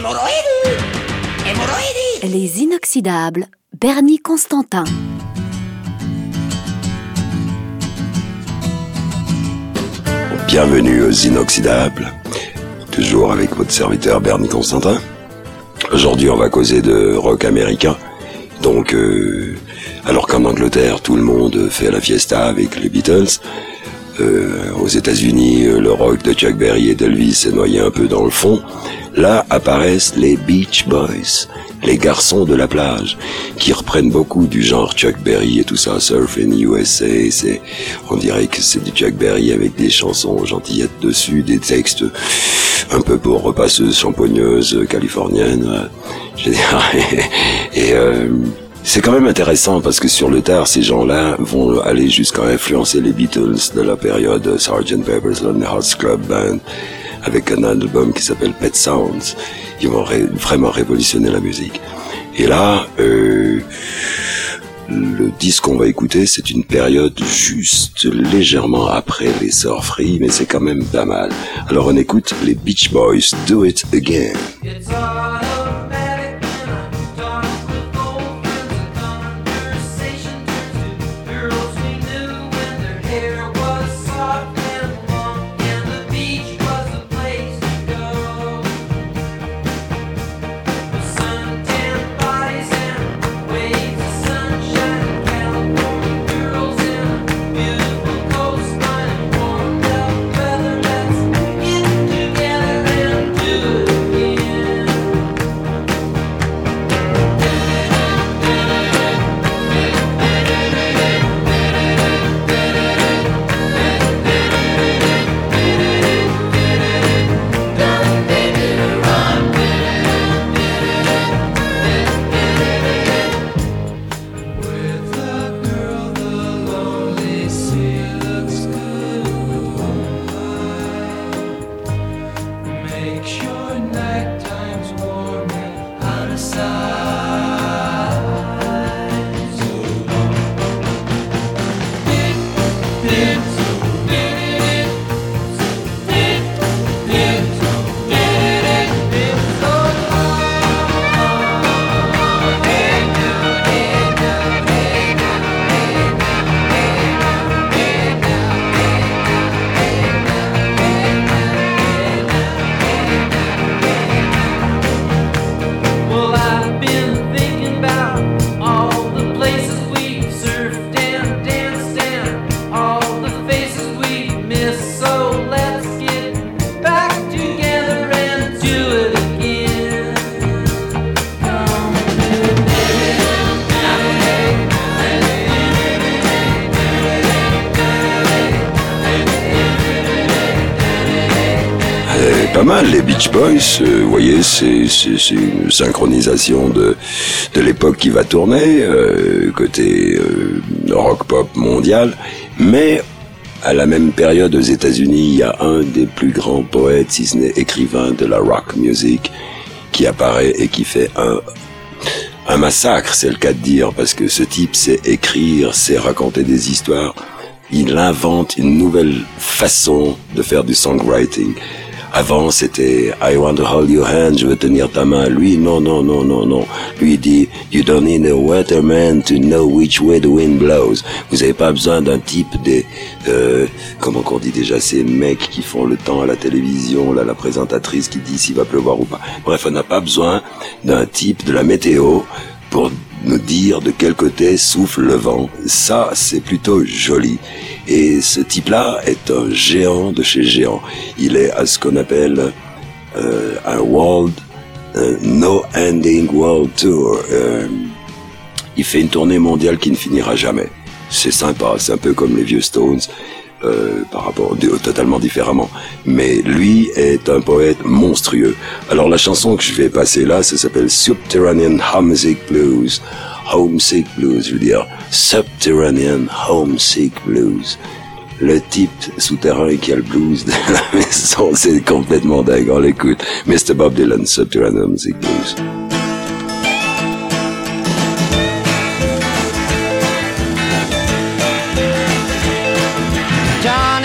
Hémorroïdes Hémorroïdes Les inoxydables, Bernie Constantin. Bienvenue aux Inoxydables, toujours avec votre serviteur Bernie Constantin. Aujourd'hui, on va causer de rock américain. Donc, euh, alors qu'en Angleterre, tout le monde fait la fiesta avec les Beatles, euh, aux États-Unis, euh, le rock de Chuck Berry et d'Elvis s'est noyé un peu dans le fond. Là apparaissent les Beach Boys, les garçons de la plage, qui reprennent beaucoup du genre Chuck Berry et tout ça, Surfing USA, c'est, on dirait que c'est du Chuck Berry avec des chansons gentillettes dessus, des textes un peu pour repasseuses champogneuses californiennes, je veux dire, et, euh, c'est quand même intéressant parce que sur le tard, ces gens-là vont aller jusqu'à influencer les Beatles de la période Sgt. Pepper's Lonely Hearts Club Band avec un album qui s'appelle Pet Sounds. Ils vont vraiment révolutionner la musique. Et là, euh, le disque qu'on va écouter, c'est une période juste légèrement après les Free, mais c'est quand même pas mal. Alors on écoute les Beach Boys Do It Again. Boys. Euh, vous voyez, c'est une synchronisation de de l'époque qui va tourner euh, côté euh, rock pop mondial, mais à la même période aux États-Unis, il y a un des plus grands poètes, si ce n'est écrivain de la rock music, qui apparaît et qui fait un un massacre, c'est le cas de dire, parce que ce type sait écrire, sait raconter des histoires. Il invente une nouvelle façon de faire du songwriting. Avant, c'était I want to hold your hand, je veux tenir ta main. Lui, non, non, non, non, non. Lui dit You don't need a waterman to know which way the wind blows. Vous n'avez pas besoin d'un type des euh, comment qu'on dit déjà ces mecs qui font le temps à la télévision, là, la présentatrice qui dit s'il va pleuvoir ou pas. Bref, on n'a pas besoin d'un type de la météo pour nous dire de quel côté souffle le vent. Ça, c'est plutôt joli. Et ce type-là est un géant de chez géant. Il est à ce qu'on appelle euh, un world, un no ending world tour. Euh, il fait une tournée mondiale qui ne finira jamais. C'est sympa, c'est un peu comme les vieux Stones. Euh, par rapport totalement différemment. Mais lui est un poète monstrueux. Alors la chanson que je vais passer là, ça s'appelle Subterranean Homesick Blues. Homesick Blues, je veux dire Subterranean Homesick Blues. Le type souterrain qui a le blues de la maison, c'est complètement dingue. On l'écoute. Mr. Bob Dylan, Subterranean Homesick Blues.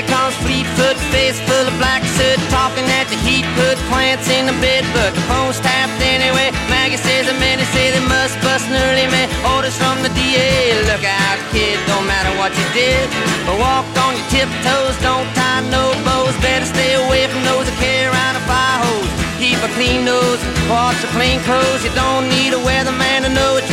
Savior call fleet foot, face full of black soot, talking at the heat, put plants in the bed, but the phone's tapped anyway. Maggie says the many say they must bust an early man. Orders from the DA, look out, kid, don't matter what you did, but walk on your tiptoes, don't tie no bows, better stay away from those that carry around a fire hose. Keep a clean nose, wash your plain clothes, you don't need a weatherman to know it's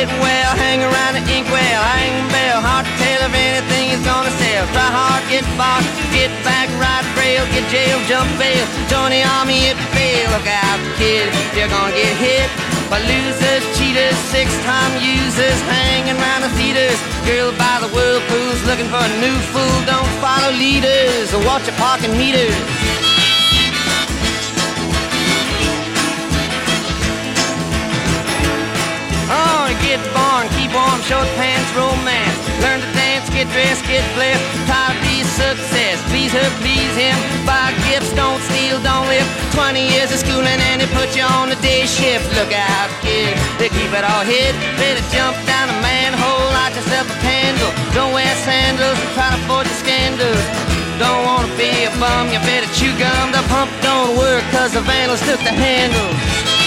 sick, well, hang around the inkwell, hang bell, hard to tell if anything is gonna sell. Try hard, get bought, get back, ride rail, get jail, jump bail, join the army if you fail. Look out, kid, you're gonna get hit by losers, cheaters, six-time users, hanging around the theaters. Girl by the whirlpools, looking for a new fool. Don't follow leaders or watch your parking meters. Get born, keep warm, short pants, romance. Learn to dance, get dressed, get blessed. To be success. Please her, please him. Buy gifts, don't steal, don't live. 20 years of schooling and they put you on the day shift. Look out, kid, they keep it all hid. Better jump down a manhole, light yourself a candle. Don't wear sandals, and try to avoid the scandals. Don't wanna be a bum, you better chew gum. The pump don't work cause the vandals took the handle.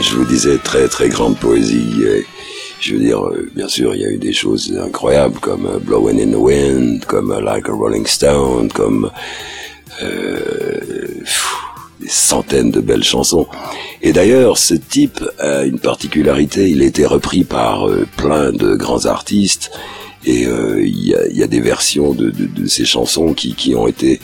Je vous disais, très très grande poésie. je veux dire, euh, bien sûr, il y a eu des choses incroyables comme euh, Blowing in the Wind, comme euh, Like a Rolling Stone, comme des centaines de belles chansons. Et d'ailleurs, ce type a une particularité, il a été repris par plein de grands artistes et euh, il y, a, y, a, des versions de, de, de ces chansons qui, qui, ont été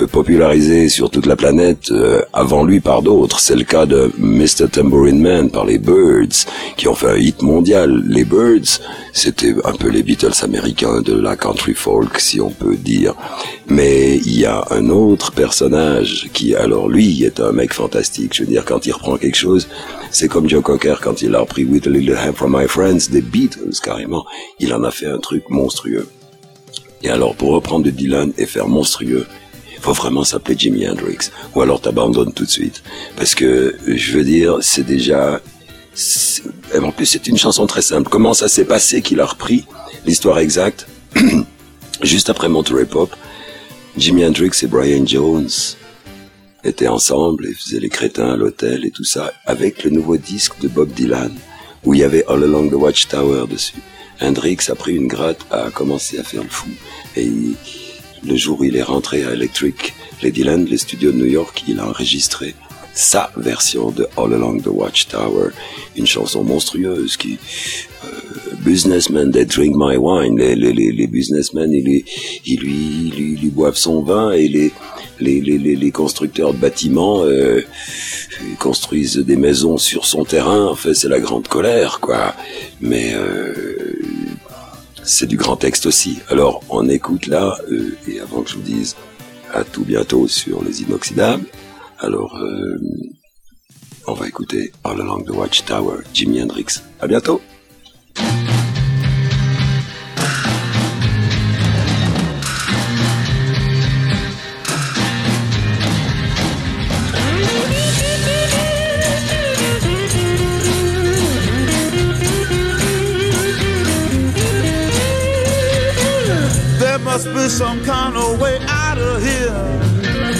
euh, popularisées sur toute la planète euh, avant lui par d'autres. C'est le cas de Mr. Tambourine Man par les Birds, qui ont fait un hit mondial. Les Birds, c'était un peu les Beatles américains de la country folk, si on peut dire. Mais il y a un autre personnage qui, alors lui, est un mec fantastique. Je veux dire, quand il reprend quelque chose, c'est comme Joe Cocker quand il a repris With a Little Help from My Friends des Beatles, carrément. Il en a fait un truc monstrueux. Et alors, pour reprendre de Dylan et faire monstrueux, faut vraiment s'appeler Jimi Hendrix. Ou alors t'abandonnes tout de suite. Parce que, je veux dire, c'est déjà en plus, c'est une chanson très simple. Comment ça s'est passé qu'il a repris l'histoire exacte? Juste après Monterey Pop, Jimi Hendrix et Brian Jones étaient ensemble et faisaient les crétins à l'hôtel et tout ça avec le nouveau disque de Bob Dylan où il y avait All Along the Watchtower dessus. Hendrix a pris une gratte, a commencé à faire le fou et le jour où il est rentré à Electric, les Dylan, les studios de New York, il a enregistré sa version de All Along the Watchtower, une chanson monstrueuse qui euh, businessmen they drink my wine, les, les, les, businessmen ils, ils, lui, ils, lui, boivent son vin et les les, les, les constructeurs de bâtiments euh, construisent des maisons sur son terrain. En fait, c'est la grande colère, quoi. Mais euh, c'est du grand texte aussi. Alors, on écoute là, euh, et avant que je vous dise à tout bientôt sur les inoxydables, alors, euh, on va écouter All Along the Watchtower, Jimi Hendrix. À bientôt! There must be some kind of way out of here.